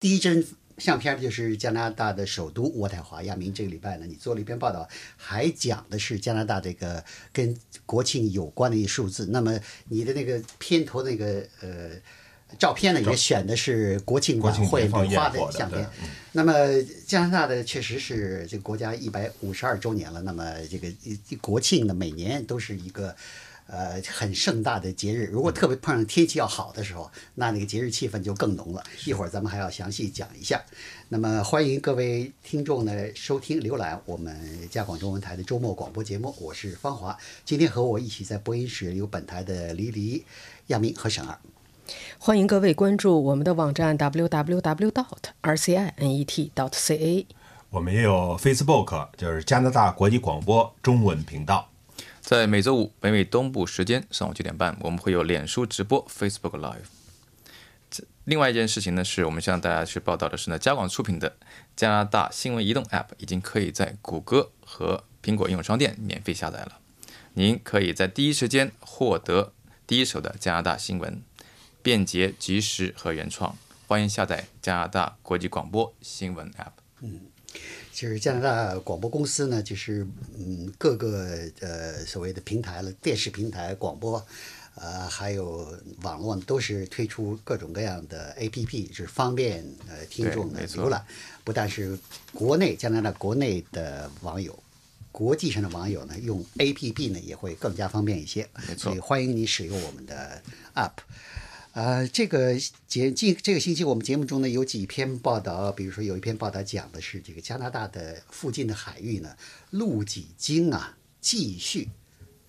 第一帧相片就是加拿大的首都渥太华。亚明，这个礼拜呢，你做了一篇报道，还讲的是加拿大这个跟国庆有关的一些数字。那么你的那个片头那个呃照片呢，也选的是国庆晚会国庆花的相片。那么加拿大的确实是这个国家一百五十二周年了。那么这个国庆呢，每年都是一个。呃，很盛大的节日，如果特别碰上天气要好的时候，那那个节日气氛就更浓了。一会儿咱们还要详细讲一下。那么欢迎各位听众呢收听浏览我们加广中文台的周末广播节目，我是方华。今天和我一起在播音室有本台的黎黎、亚明和沈二。欢迎各位关注我们的网站 www dot rcinet dot ca。我们也有 Facebook，就是加拿大国际广播中文频道。在每周五北美东部时间上午九点半，我们会有脸书直播 Facebook Live。另外一件事情呢，是我们向大家去报道的是呢，加广出品的加拿大新闻移动 App 已经可以在谷歌和苹果应用商店免费下载了。您可以在第一时间获得第一手的加拿大新闻，便捷、及时和原创。欢迎下载加拿大国际广播新闻 App。就是加拿大广播公司呢，就是嗯各个呃所谓的平台了，电视平台、广播，呃还有网络呢都是推出各种各样的 APP，是方便呃听众的浏览。不但是国内加拿大国内的网友，国际上的网友呢用 APP 呢也会更加方便一些。没错所以欢迎你使用我们的 App。呃，这个节近这个星期我们节目中呢有几篇报道，比如说有一篇报道讲的是这个加拿大的附近的海域呢，陆脊鲸啊继续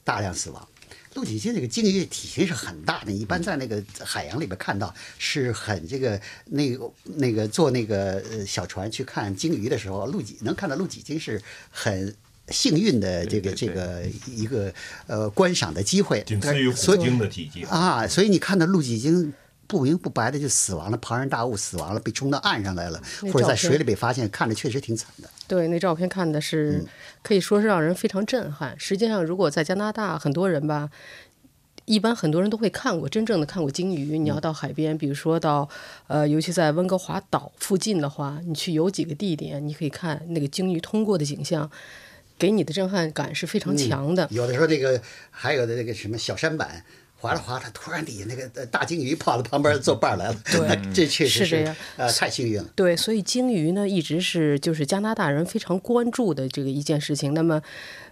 大量死亡。陆脊鲸这个鲸鱼体型是很大的，一般在那个海洋里边看到是很这个那个那个坐那个呃小船去看鲸鱼的时候，陆脊能看到陆脊鲸是很幸运的这个这个一个呃观赏的机会。仅次于所以虎鲸的体积。啊，所以你看到陆脊鲸不明不白的就死亡了，庞然大物死亡了，被冲到岸上来了，或者在水里被发现，看着确实挺惨的。对，那照片看的是可以说是让人非常震撼。实际上，如果在加拿大，很多人吧，一般很多人都会看过真正的看过鲸鱼。你要到海边，比如说到呃，尤其在温哥华岛附近的话，你去有几个地点，你可以看那个鲸鱼通过的景象，给你的震撼感是非常强的。有的时候那个还有的那个什么小舢板。划着划着，突然底下那个呃大鲸鱼跑到旁边做伴来了，对 这确实是这样呃，太幸运了。对，所以鲸鱼呢，一直是就是加拿大人非常关注的这个一件事情。那么，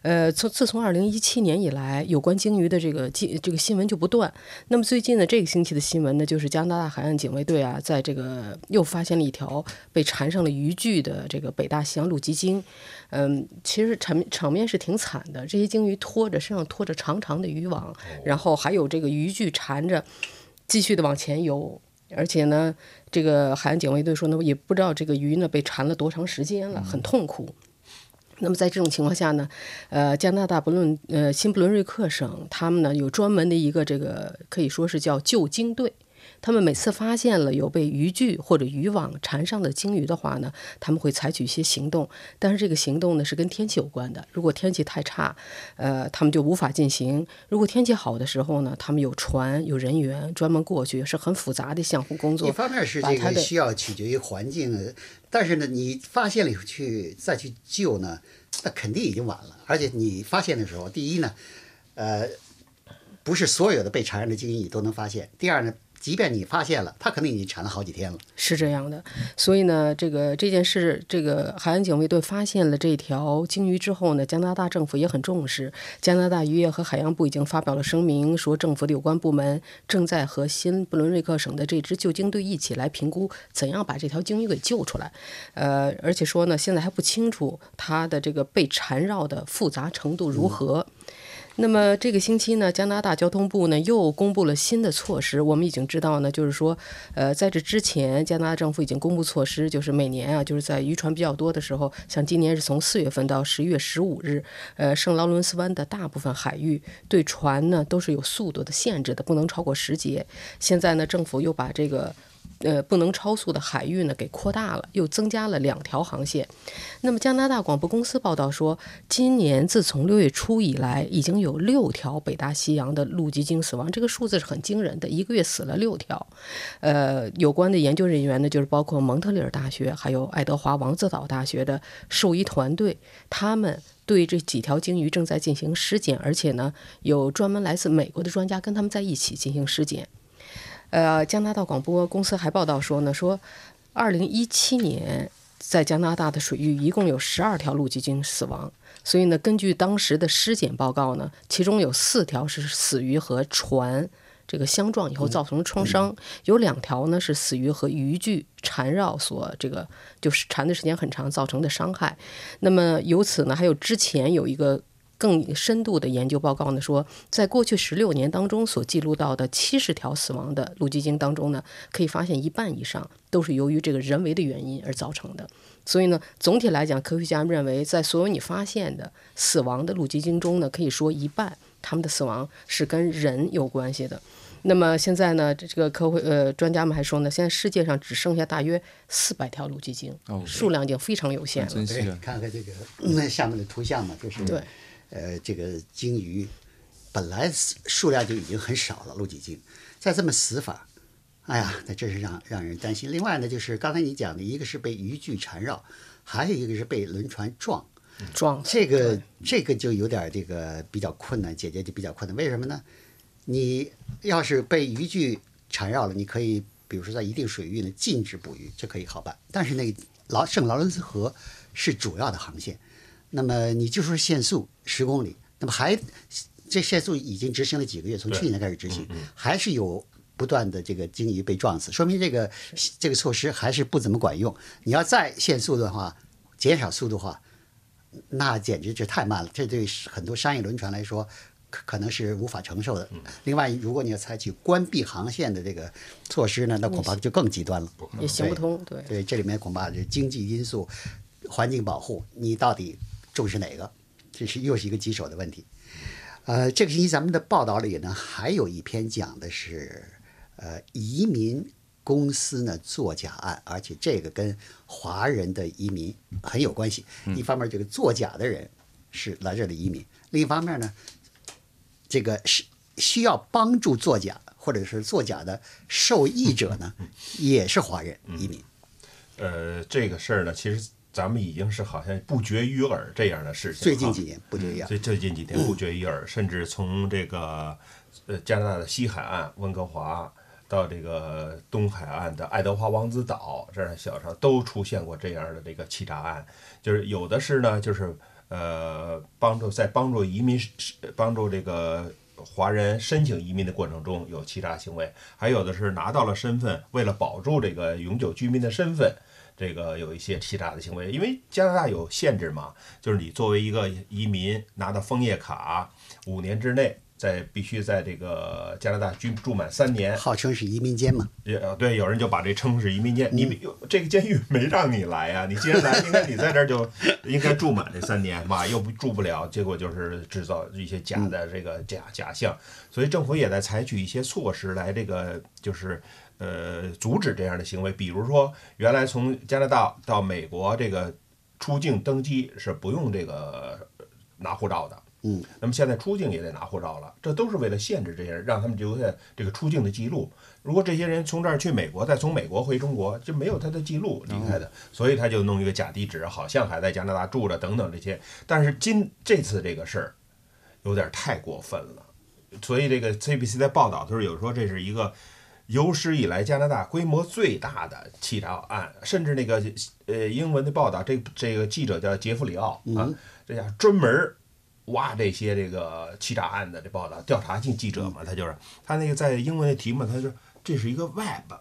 呃，从自从二零一七年以来，有关鲸鱼的这个记这个新闻就不断。那么最近呢，这个星期的新闻呢，就是加拿大海岸警卫队啊，在这个又发现了一条被缠上了渔具的这个北大西洋鹿脊鲸。嗯，其实场场面是挺惨的，这些鲸鱼拖着身上拖着长长的渔网，然后还有这个渔具缠着，继续的往前游。而且呢，这个海岸警卫队说呢，也不知道这个鱼呢被缠了多长时间了，很痛苦。那么在这种情况下呢，呃，加拿大不论呃新不伦瑞克省，他们呢有专门的一个这个可以说是叫救经队。他们每次发现了有被渔具或者渔网缠上的鲸鱼的话呢，他们会采取一些行动，但是这个行动呢是跟天气有关的。如果天气太差，呃，他们就无法进行；如果天气好的时候呢，他们有船有人员专门过去，是很复杂的相互工作。一方面是这个需要取决于环境，但是呢，你发现了以后去再去救呢，那肯定已经晚了。而且你发现的时候，第一呢，呃，不是所有的被缠上的鲸鱼你都能发现；第二呢，即便你发现了，它可能已经缠了好几天了。是这样的，所以呢，这个这件事，这个海岸警卫队发现了这条鲸鱼之后呢，加拿大政府也很重视。加拿大渔业和海洋部已经发表了声明，说政府的有关部门正在和新布伦瑞克省的这支救鲸队一起来评估怎样把这条鲸鱼给救出来。呃，而且说呢，现在还不清楚它的这个被缠绕的复杂程度如何。那么这个星期呢，加拿大交通部呢又公布了新的措施。我们已经知道呢，就是说，呃，在这之前，加拿大政府已经公布措施，就是每年啊，就是在渔船比较多的时候，像今年是从四月份到十一月十五日，呃，圣劳伦斯湾的大部分海域对船呢都是有速度的限制的，不能超过十节。现在呢，政府又把这个呃不能超速的海域呢给扩大了，又增加了两条航线。那么加拿大广播公司报道说，今年自从六月初以来，已经有六条北大西洋的陆基鲸死亡，这个数字是很惊人的，一个月死了六条。呃，有关的研究人员呢，就是包括蒙特利尔大学还有爱德华王子岛大学的兽医团队，他们。对这几条鲸鱼正在进行尸检，而且呢，有专门来自美国的专家跟他们在一起进行尸检。呃，加拿大广播公司还报道说呢，说，二零一七年在加拿大的水域一共有十二条陆基鲸死亡，所以呢，根据当时的尸检报告呢，其中有四条是死于和船。这个相撞以后造成的创伤有两条呢，是死于和渔具缠绕所这个就是缠的时间很长造成的伤害。那么由此呢，还有之前有一个更深度的研究报告呢，说在过去十六年当中所记录到的七十条死亡的陆基鲸当中呢，可以发现一半以上都是由于这个人为的原因而造成的。所以呢，总体来讲，科学家们认为，在所有你发现的死亡的陆基鲸中呢，可以说一半他们的死亡是跟人有关系的。那么现在呢，这这个科会呃专家们还说呢，现在世界上只剩下大约四百条陆基鲸，数量已经非常有限了。对，看看这个那下面的图像嘛，就是对，呃，这个鲸鱼本来数量就已经很少了，陆基鲸再这么死法，哎呀，那真是让让人担心。另外呢，就是刚才你讲的一个是被渔具缠绕，还有一个是被轮船撞撞，这个这个就有点这个比较困难，解决就比较困难。为什么呢？你要是被渔具缠绕了，你可以比如说在一定水域呢禁止捕鱼，这可以好办。但是那个劳圣劳伦斯河是主要的航线，那么你就说限速十公里，那么还这限速已经执行了几个月，从去年开始执行，还是有不断的这个鲸鱼被撞死，说明这个这个措施还是不怎么管用。你要再限速的话，减少速度的话，那简直就太慢了。这对很多商业轮船来说。可可能是无法承受的。另外，如果你要采取关闭航线的这个措施呢，那恐怕就更极端了，也行不通。对对，这里面恐怕是经济因素、环境保护，你到底重视哪个？这是又是一个棘手的问题。呃，这个星期咱们的报道里呢，还有一篇讲的是呃移民公司呢作假案，而且这个跟华人的移民很有关系。一方面，这个作假的人是来这儿的移民；另一方面呢。这个是需要帮助作假或者是作假的受益者呢，也是华人移民。呃，这个事儿呢，其实咱们已经是好像不绝于耳这样的事情。最近几年不绝于耳。最最近几年不绝于耳，甚至从这个呃加拿大的西海岸温哥华到这个东海岸的爱德华王子岛这样的小城，都出现过这样的这个欺诈案。就是有的是呢，就是。呃，帮助在帮助移民，帮助这个华人申请移民的过程中有欺诈行为，还有的是拿到了身份，为了保住这个永久居民的身份，这个有一些欺诈的行为。因为加拿大有限制嘛，就是你作为一个移民拿到枫叶卡，五年之内。在必须在这个加拿大居住满三年，号称是移民监嘛？也对，有人就把这称是移民监。你这个监狱没让你来呀？你既然来，应该你在这儿就 应该住满这三年嘛，又不住不了，结果就是制造一些假的这个假假象。所以政府也在采取一些措施来这个就是呃阻止这样的行为。比如说，原来从加拿大到美国这个出境登机是不用这个拿护照的。嗯，那么现在出境也得拿护照了，这都是为了限制这些人，让他们留下这个出境的记录。如果这些人从这儿去美国，再从美国回中国，就没有他的记录离开的，所以他就弄一个假地址，好像还在加拿大住着等等这些。但是今这次这个事儿有点太过分了，所以这个 CBC 在报道的时候有说这是一个有史以来加拿大规模最大的欺诈案，甚至那个呃英文的报道，这这个记者叫杰弗里奥啊，这家专门。挖这些这个欺诈案的这报道，调查性记者嘛，他就是他那个在英文的题目，他说这是一个 web，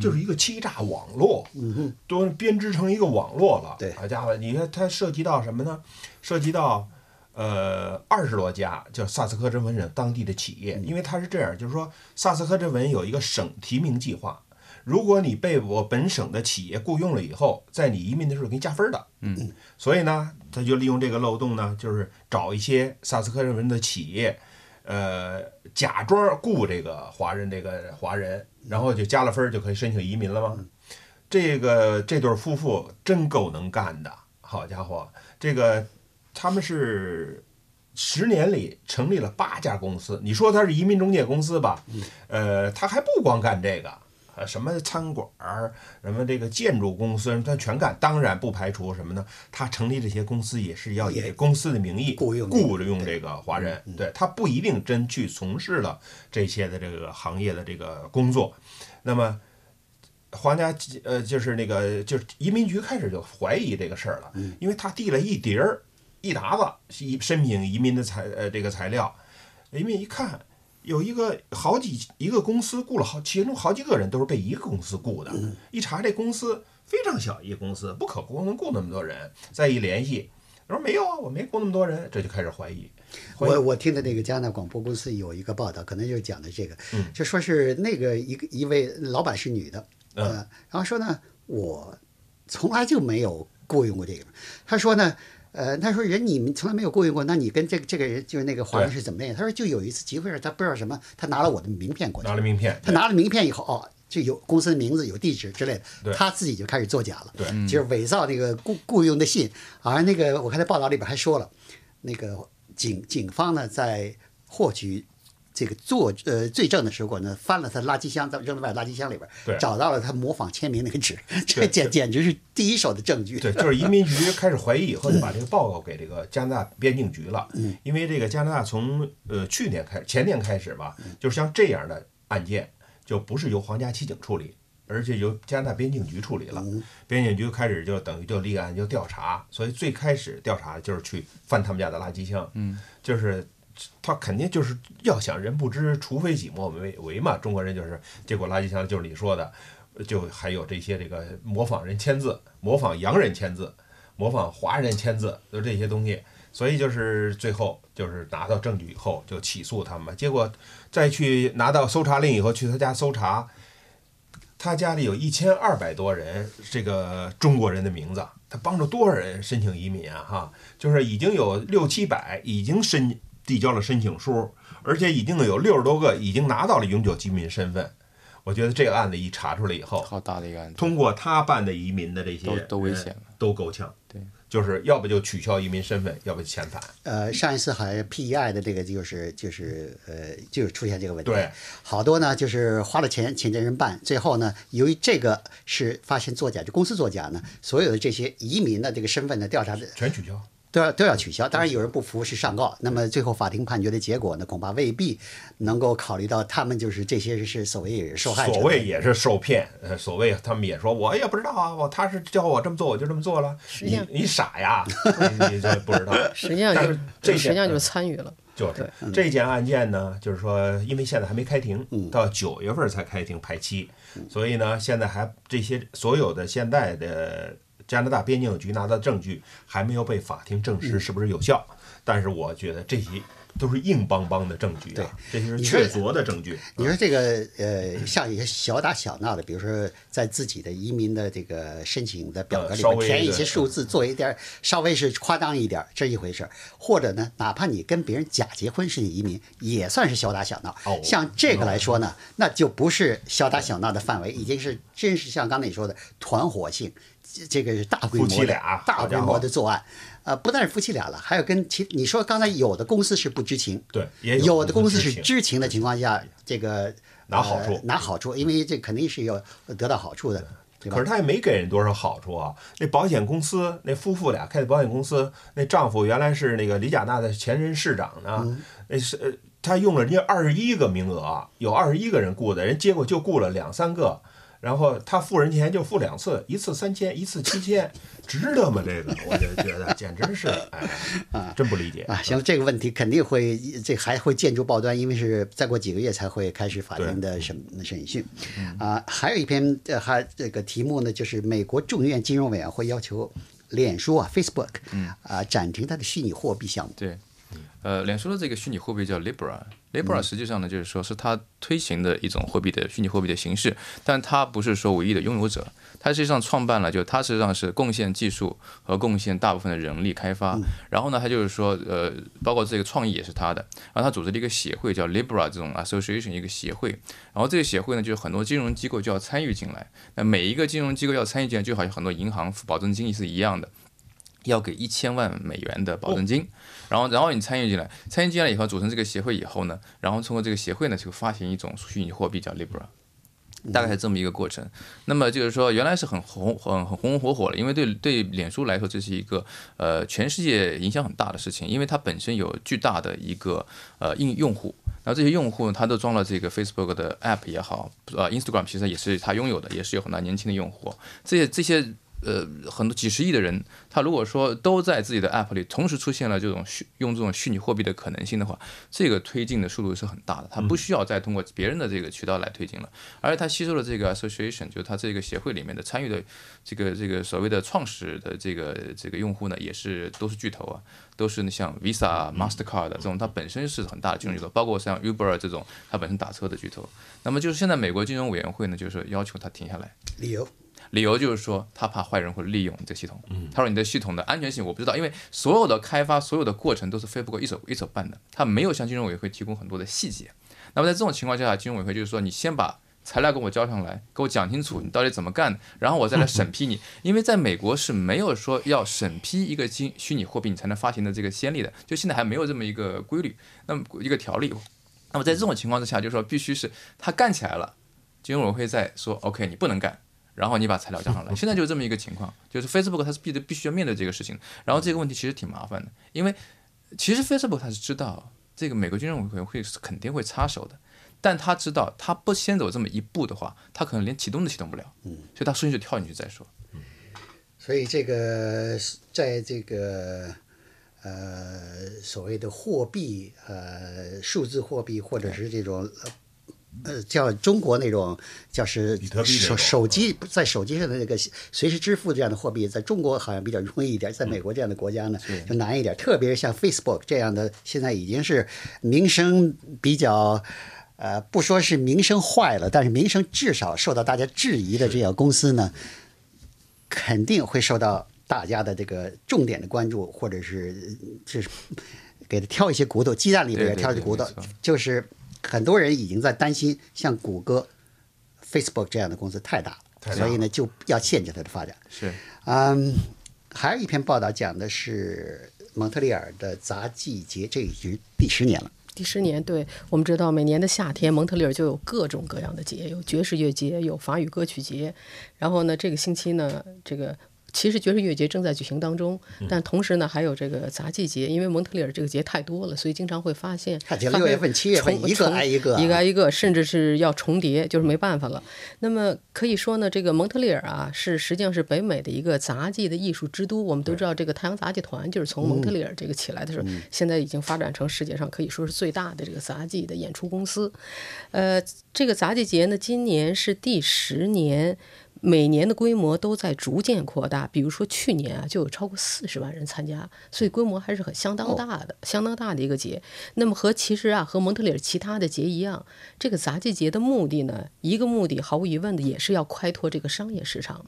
就是一个欺诈网络，都编织成一个网络了。对，好家伙，你看它涉及到什么呢？涉及到呃二十多家叫萨斯科珍省当地的企业，因为它是这样，就是说萨斯科珍文有一个省提名计划。如果你被我本省的企业雇佣了以后，在你移民的时候给你加分的，嗯，所以呢，他就利用这个漏洞呢，就是找一些萨斯科人文的企业，呃，假装雇这个华人这个华人，然后就加了分儿就可以申请移民了吗？这个这对夫妇真够能干的，好家伙，这个他们是十年里成立了八家公司。你说他是移民中介公司吧？呃，他还不光干这个，呃，什么餐馆儿，什么这个建筑公司，他全干。当然不排除什么呢？他成立这些公司也是要以公司的名义雇佣雇佣这个华人，对他不一定真去从事了这些的这个行业的这个工作。那么，皇家呃就是那个就是移民局开始就怀疑这个事儿了，因为他递了一叠儿一沓子一申请移民的材呃这个材料，移民一看。有一个好几一个公司雇了好，其中好几个人都是被一个公司雇的。一查这公司非常小一个公司，不可不能雇那么多人。再一联系，他说没有啊，我没雇那么多人，这就开始怀疑。我我听的那个加拿大广播公司有一个报道，可能就讲的这个，嗯就说是那个一个一位老板是女的，嗯呃，然后说呢，我从来就没有雇佣过这个。他说呢，呃，他说人你们从来没有雇佣过，那你跟这个这个人就是那个华人是怎么的？他说就有一次集会上，他不知道什么，他拿了我的名片过去。拿，了名片，他拿了名片以后，哦，就有公司的名字、有地址之类的，他自己就开始作假了，对。就是伪造那个雇雇佣的信。而那个我看在报道里边还说了，那个警警方呢在获取这个作呃罪证的时候呢，翻了他垃圾箱，扔在垃圾箱里边，找到了他模仿签名那个纸，这简简直是第一手的证据。对，就是移民局开始怀疑以后，就把这个报告给这个加拿大边境局了。嗯因为这个加拿大从呃去年开始，前年开始吧，就是像这样的案件，就不是由皇家骑警处理，而且由加拿大边境局处理了。边境局开始就等于就立案就调查，所以最开始调查就是去翻他们家的垃圾箱。嗯，就是。他肯定就是要想人不知，除非己莫为为嘛。中国人就是，结果垃圾箱就是你说的，就还有这些这个模仿人签字，模仿洋人签字，模仿华人签字，就这些东西。所以就是最后就是拿到证据以后就起诉他们，结果再去拿到搜查令以后去他家搜查，他家里有一千二百多人这个中国人的名字，他帮助多少人申请移民啊？哈，就是已经有六七百已经申递交了申请书，而且已经有六十多个已经拿到了永久居民身份。我觉得这个案子一查出来以后，好大的一个案子，通过他办的移民的这些都都危险了都够呛。对，就是要不就取消移民身份，要不就遣返。呃，上一次好像 PEI 的这个就是就是呃就是出现这个问题，对，好多呢就是花了钱请这人办，最后呢由于这个是发现作假，就公司作假呢，所有的这些移民的这个身份的调查的全取消。都要都要取消。当然有人不服是上告，那么最后法庭判决的结果呢，恐怕未必能够考虑到他们就是这些是所谓也是受害者，所谓也是受骗，呃，所谓他们也说，我也不知道啊，我他是叫我这么做，我就这么做了。你实际上你傻呀，你你这不知道。实际上就是这实际上就是参与了。就是这件案件呢，就是说，因为现在还没开庭，嗯到九月份才开庭排期，所以呢，现在还这些所有的现在的加拿大边境局拿到证据还没有被法庭证嗯。实是不是有效，但是我觉得这些都是硬邦邦的证据对啊，这些是确凿的证据。你说这个呃，像一些小打小闹的，比如说在自己的移民的这个申请的表格里填一些数字，做一点儿稍微是夸张一点儿，这一回事儿。或者呢，哪怕你跟别人假结婚申请移民，也算是小打小闹。哦像这个来说呢，那就不是小打小闹的范围，已经是真是像刚才你说的团伙性，这这个是大规模大规模的作案。呃，不但是夫妻俩了，还有跟其你说刚才有的公司是不知情，对，也有的公司是知情的情况下，这个拿好处呃拿好处，因为这肯定是要得到好处的？可是他也没给人多少好处啊。那保险公司，那夫妇俩开的保险公司，那丈夫原来是那个李贾纳的前任市长呢，嗯那是呃他用了人家二十一个名额，有二十一个人雇的，人结果就雇了两三个。然后他付人钱就付两次，一次三千，一次七千，值得吗？这个我就觉得简直是，哎，真不理解啊，行了，这个问题肯定会，这还会见诸报端，因为是再过几个月才会开始法庭的审审讯。啊，还有一篇呃，还这个题目呢，就是美国众议院金融委员会要求脸书啊 （Facebook） 啊暂停它的虚拟货币项目。对，呃，脸书的这个虚拟货币叫 Libra，Libra 实际上呢，就是说是它推行的一种货币的虚拟货币的形式，但它不是说唯一的拥有者，它实际上创办了，就它实际上是贡献技术和贡献大部分的人力开发，然后呢，它就是说，呃，包括这个创意也是它的，然后它组织了一个协会叫 Libra 这种 Association 一个协会，然后这个协会呢，就是很多金融机构就要参与进来，那每一个金融机构要参与进来，就好像很多银行付保证金是一样的。要给一千万美元的保证金，然后然后你参与进来，参与进来以后组成这个协会以后呢，然后通过这个协会呢就发行一种虚拟货币叫 Libra，大概是这么一个过程。那么就是说原来是很红很很红红火火的，因为对对脸书来说这是一个呃全世界影响很大的事情，因为它本身有巨大的一个呃应用户，然后这些用户他都装了这个 Facebook 的 App 也好，呃 Instagram 其实也是他拥有的，也是有很多年轻的用户，这些这些。呃，很多几十亿的人，他如果说都在自己的 App 里同时出现了这种虚用这种虚拟货币的可能性的话，这个推进的速度是很大的。他不需要再通过别人的这个渠道来推进了，而且他吸收了这个 Association，就是他这个协会里面的参与的这个这个所谓的创始的这个这个用户呢，也是都是巨头啊，都是像 Visa、Mastercard 这种，它本身是很大的金融巨头，包括像 Uber 这种，它本身打车的巨头。那么就是现在美国金融委员会呢，就是要求他停下来，理由。理由就是说，他怕坏人会利用这个系统。他说你的系统的安全性我不知道，因为所有的开发、所有的过程都是 Facebook 一手一手办的，他没有向金融委员会提供很多的细节。那么在这种情况下，金融委员会就是说，你先把材料给我交上来，给我讲清楚你到底怎么干，然后我再来审批你。因为在美国是没有说要审批一个金虚拟货币你才能发行的这个先例的，就现在还没有这么一个规律，那么一个条例。那么在这种情况之下，就是说必须是他干起来了，金融委员会再说 OK，你不能干。然后你把材料交上来，现在就是这么一个情况，就是 Facebook 它是必得必须要面对这个事情。然后这个问题其实挺麻烦的，因为其实 Facebook 它是知道这个美国金融委员会是肯定会插手的，但他知道他不先走这么一步的话，他可能连启动都启动不了。嗯，所以他顺序就跳进去再说。嗯，所以这个在这个呃所谓的货币呃数字货币或者是这种。呃，叫中国那种，叫是手手机在手机上的那个随时支付这样的货币，在中国好像比较容易一点，在美国这样的国家呢就难一点。特别是像 Facebook 这样的，现在已经是名声比较，呃，不说是名声坏了，但是名声至少受到大家质疑的这样公司呢，肯定会受到大家的这个重点的关注，或者是就是给他挑一些骨头，鸡蛋里边挑一些骨头，就是。很多人已经在担心，像谷歌、Facebook 这样的公司太大了，所以呢就要限制它的发展。是，嗯，还有一篇报道讲的是蒙特利尔的杂技节，这已经第十年了。第十年，对我们知道，每年的夏天，蒙特利尔就有各种各样的节，有爵士乐节，有法语歌曲节。然后呢，这个星期呢，这个。其实爵士乐节正在举行当中，但同时呢还有这个杂技节，因为蒙特利尔这个节太多了，所以经常会发现六月份、七月份一个挨一个，一个挨一个，甚至是要重叠，就是没办法了。那么可以说呢，这个蒙特利尔啊，是实际上是北美的一个杂技的艺术之都。我们都知道，这个太阳杂技团就是从蒙特利尔这个起来的时候，现在已经发展成世界上可以说是最大的这个杂技的演出公司。呃，这个杂技节呢，今年是第十年。每年的规模都在逐渐扩大，比如说去年啊，就有超过四十万人参加，所以规模还是很相当大的，相当大的一个节。那么和其实啊，和蒙特利尔其他的节一样，这个杂技节的目的呢，一个目的毫无疑问的也是要开拓这个商业市场。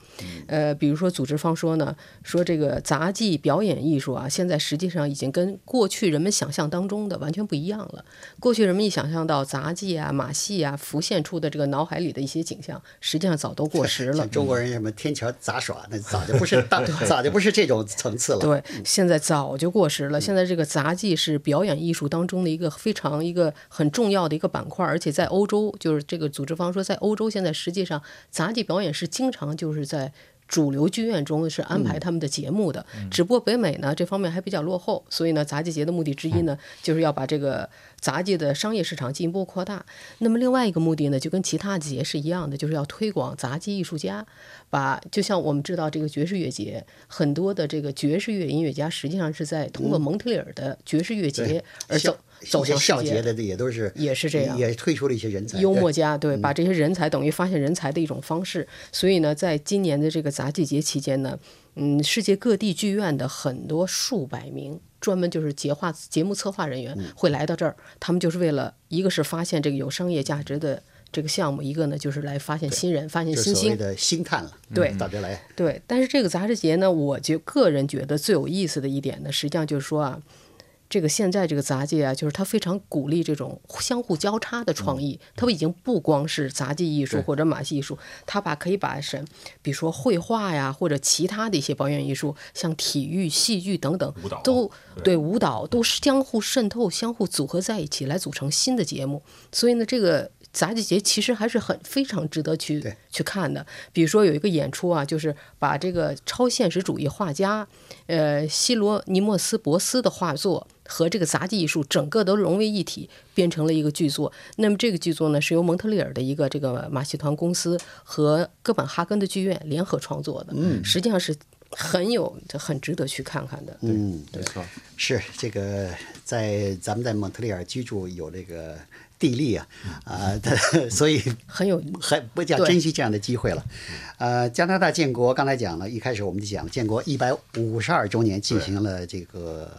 呃，比如说组织方说呢，说这个杂技表演艺术啊，现在实际上已经跟过去人们想象当中的完全不一样了。过去人们一想象到杂技啊、马戏啊，浮现出的这个脑海里的一些景象，实际上早都过时了。中国人什么天桥杂耍，那早就不是 大，早就不是这种层次了。对，现在早就过时了。现在这个杂技是表演艺术当中的一个非常一个很重要的一个板块，而且在欧洲，就是这个组织方说，在欧洲现在实际上杂技表演是经常就是在。主流剧院中是安排他们的节目的，只不过北美呢这方面还比较落后，所以呢杂技节的目的之一呢就是要把这个杂技的商业市场进一步扩大。那么另外一个目的呢就跟其他节是一样的，就是要推广杂技艺术家，把就像我们知道这个爵士乐节，很多的这个爵士乐音乐家实际上是在通过蒙特利尔的爵士乐节而走。走向世界节的也都是也是这样也推出了一些人才，幽默家，对，把这些人才等于发现人才的一种方式。所以呢，在今年的这个杂技节期间呢，嗯，世界各地剧院的很多数百名专门就是节化节目策划人员会来到这儿，他们就是为了一个是发现这个有商业价值的这个项目，一个呢就是来发现新人，发现新星。所谓的星探了，对到这来，对，但是这个杂志节呢，我就个人觉得最有意思的一点呢，实际上就是说啊，这个现在这个杂技啊，就是它非常鼓励这种相互交叉的创意，它已经不光是杂技艺术或者马戏艺术，它把可以把什，比如说绘画呀，或者其他的一些表演艺术，像体育、戏剧等等都对对舞蹈都相互渗透、相互组合在一起，来组成新的节目。所以呢，这个杂技节其实还是很非常值得去去看的。比如说有一个演出啊，就是把这个超现实主义画家，呃，希罗尼莫斯博斯的画作和这个杂技艺术整个都融为一体，变成了一个剧作。那么这个剧作呢，是由蒙特利尔的一个这个马戏团公司和哥本哈根的剧院联合创作的，嗯，实际上是很有很值得去看看的。嗯，没错，是这个在咱们在蒙特利尔居住有这个地利啊啊，它 所以很有很不叫珍惜这样的机会了。呃，加拿大建国刚才讲了，一开始我们就讲建国一百五十二周年进行了这个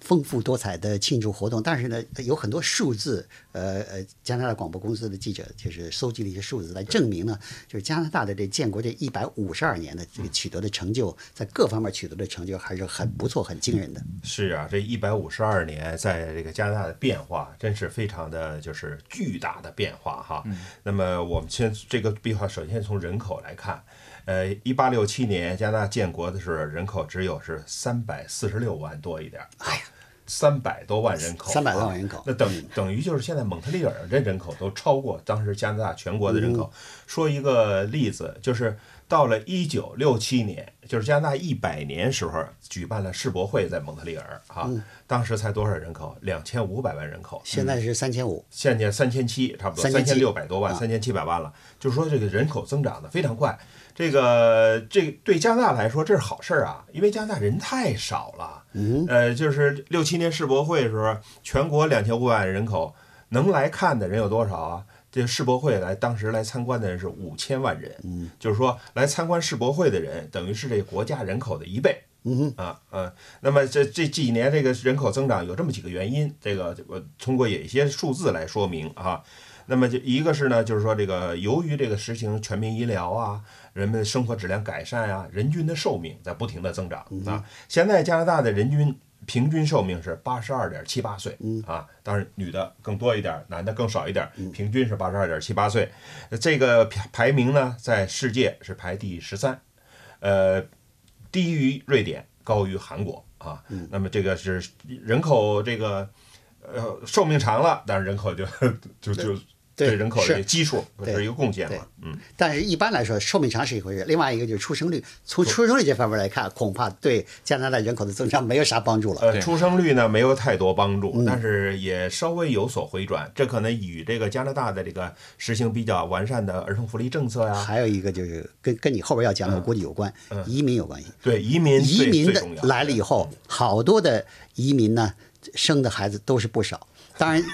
丰富多彩的庆祝活动，但是呢，有很多数字，呃呃，加拿大广播公司的记者就是搜集了一些数字来证明呢，就是加拿大的这建国这一百五十二年的这个取得的成就，在各方面取得的成就还是很不错、很惊人的。是啊，这一百五十二年在这个加拿大的变化，真是非常的就是巨大的变化哈。那么我们先这个变化，首先从人口来看，呃，一八六七年加拿大建国的时候，人口只有是三百四十六万多一点儿。哎呀，三百多万人口，300多万啊人口那等等于就是现在蒙特利尔这人口都超过当时加拿大全国的人口。说一个例子，就是到了一九六七年，就是加拿大一百年时候举办了世博会，在蒙特利尔啊，当时才多少人口？两千五百万人口。现在是三千五，现在三千七，差不多三千六百多万，啊三千七百万了。就是说，这个人口增长的非常快。这个这个对加拿大来说，这是好事儿啊，因为加拿大人太少了。嗯，呃，就是六七年世博会的时候，全国两千五百万人口，能来看的人有多少啊？这世博会来当时来参观的人是五千万人，嗯，就是说来参观世博会的人，等于是这个国家人口的一倍。嗯啊呃，那么这这几年这个人口增长有这么几个原因，这个我通过有一些数字来说明啊。那么就一个是呢，就是说这个由于这个实行全民医疗啊，人们的生活质量改善啊，人均的寿命在不停的增长啊。现在加拿大的人均平均寿命是八十二点七八岁啊，当然女的更多一点，男的更少一点，平均是八十二点七八岁。这个排排名呢，在世界是排第十三，呃，低于瑞典，高于韩国啊。那么这个是人口这个呃寿命长了，但是人口就 就就对对人口的基数对是一个贡献嘛。嗯，但是一般来说，寿命长是一回事，另外一个就是出生率。从出生率这方面来看，恐怕对加拿大人口的增长没有啥帮助了。呃，对出生率呢没有太多帮助，但是也稍微有所回转。这可能与这个加拿大的这个实行比较完善的儿童福利政策呀，还有一个就是跟跟你后边要讲的，我估计有关，移民有关系。对移民移民的来了以后，好多的移民呢，生的孩子都是不少。当然，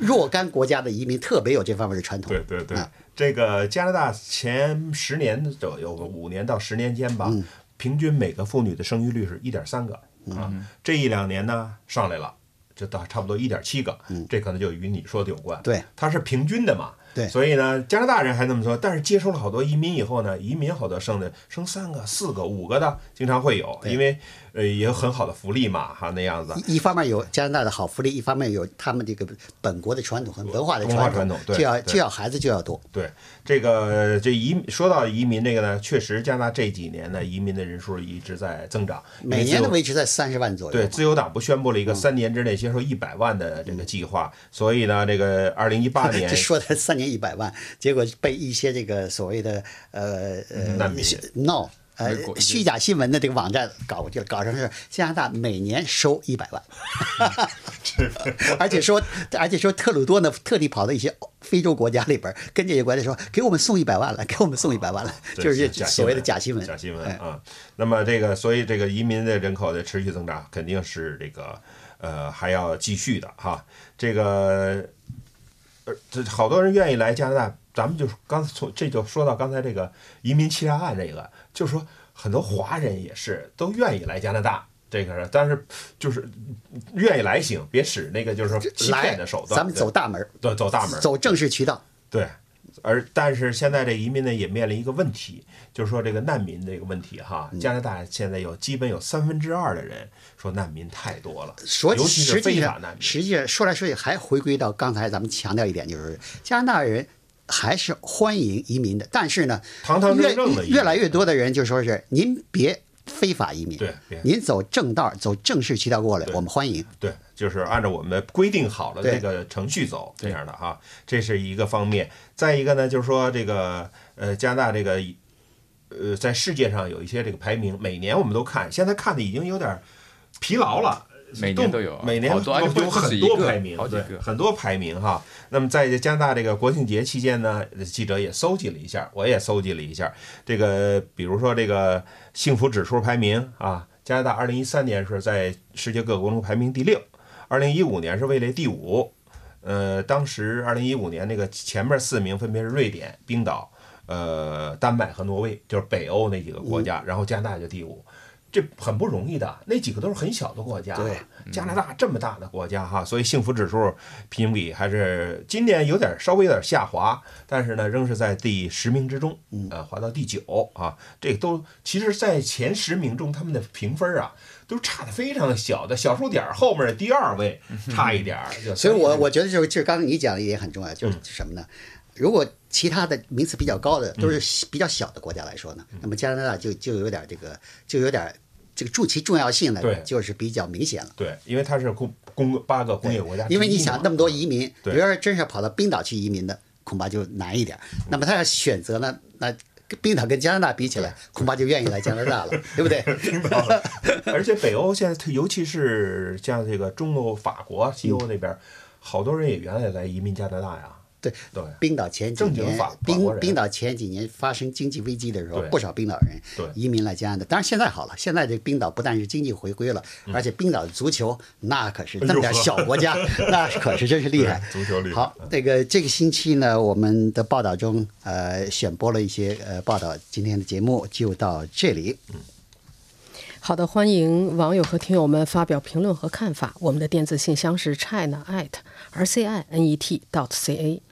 若干国家的移民特别有这方面的传统。对对对啊，这个加拿大前十年左右，五年到十年间吧，嗯平均每个妇女的生育率是一点三个啊。这一两年呢上来了，就到差不多一点七个，这可能就与你说的有关。嗯对，它是平均的嘛。对所以呢，加拿大人还那么说，但是接收了好多移民以后呢，移民好多生的生三个、四个、五个的，经常会有，因为呃也有很好的福利嘛，哈那样子。一一方面有加拿大的好福利，一方面有他们这个本国的传统和文化的传传统对就要就要孩子就要多。对这个这移说到移民这个呢，确实加拿大这几年呢，移民的人数一直在增长，每年都维持在三十万左右。对，自由党不宣布了一个三年之内接受一百万的这个计划，所以呢，这个二零一八年这 说的三年一百万，结果被一些这个所谓的呃呃难民 no 呃虚假新闻的这个网站搞过去了，搞成是加拿大每年收一百万，而且说而且说特鲁多呢特地跑到一些非洲国家里边，跟这些国家说给我们送一百万了，给我们送一百万了，对 就是假所谓的假新闻。假新闻哎啊。那么这个，所以这个移民的人口的持续增长，肯定是这个呃还要继续的哈。这个呃，这好多人愿意来加拿大，咱们就是刚才从这就说到刚才这个移民欺诈案这个，就是说很多华人也是都愿意来加拿大。这个是，但是就是愿意来行，别使那个就是说欺骗的手，段。咱们走大门儿，对走大门儿，走正式渠道。对，而但是现在这移民呢也面临一个问题，就是说这个难民这个问题哈，嗯加拿大现在有基本有三分之二的人说难民太多了，说尤其是非法难，民。实际上说来说去还回归到刚才咱们强调一点，就是加拿大人还是欢迎移民的，但是呢，堂堂正正的越越来越多的人就说是您别非法移民，对您走正道，走正式渠道过来，我们欢迎。对，就是按照我们规定好了这个程序走，这样的哈，这是一个方面。再一个呢，就是说这个呃，加拿大这个呃，在世界上有一些这个排名，每年我们都看，现在看的已经有点疲劳了。每年都有每年好多而且不有很多排名，对好几个很多排名哈。那么在加拿大这个国庆节期间呢，记者也搜集了一下，我也搜集了一下这个，比如说这个幸福指数排名啊，加拿大二零一三年是在世界各国中排名第六，二零一五年是位列第五。呃，当时二零一五年那个前面四名分别是瑞典、冰岛、呃丹麦和挪威，就是北欧那几个国家，然后加拿大就第五。这很不容易的，那几个都是很小的国家。对，加拿大这么大的国家哈，所以幸福指数评比还是今年有点稍微有点下滑，但是呢，仍是在第十名之中，呃，滑到第九啊。这个都其实，在前十名中，他们的评分啊，都差的非常小的小数点儿后面的第二位 差一点儿。就所以我我觉得就是就是刚才你讲的也很重要，嗯就是什么呢？如果其他的名次比较高的都是比较小的国家来说呢，嗯那么加拿大就就有点这个就有点这个助其重要性呢对，就是比较明显了。对，因为它是工工八个工业国家因为你想那么多移民，对比如说真是跑到冰岛去移民的，恐怕就难一点。那么他要选择呢，那跟冰岛跟加拿大比起来，恐怕就愿意来加拿大了，对不对？而且北欧现在，尤其是像这个中欧、法国、西欧那边，好多人也原来来移民加拿大呀。对对冰岛前几年冰冰岛前几年发生经济危机的时候，不少冰岛人移民来加拿大。当然现在好了，现在这冰岛不但是经济回归了，而且冰岛的足球那可是那么点小国家，那可是真是厉害。足球厉害好，这个这个星期呢，我们的报道中呃选播了一些呃报道，今天的节目就到这里。好的，欢迎网友和听友们发表评论和看法。我们的电子信箱是 china at r c i n e t dot c a。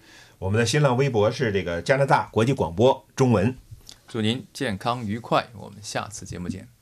我们的新浪微博是这个加拿大国际广播中文。祝您健康愉快，我们下次节目见。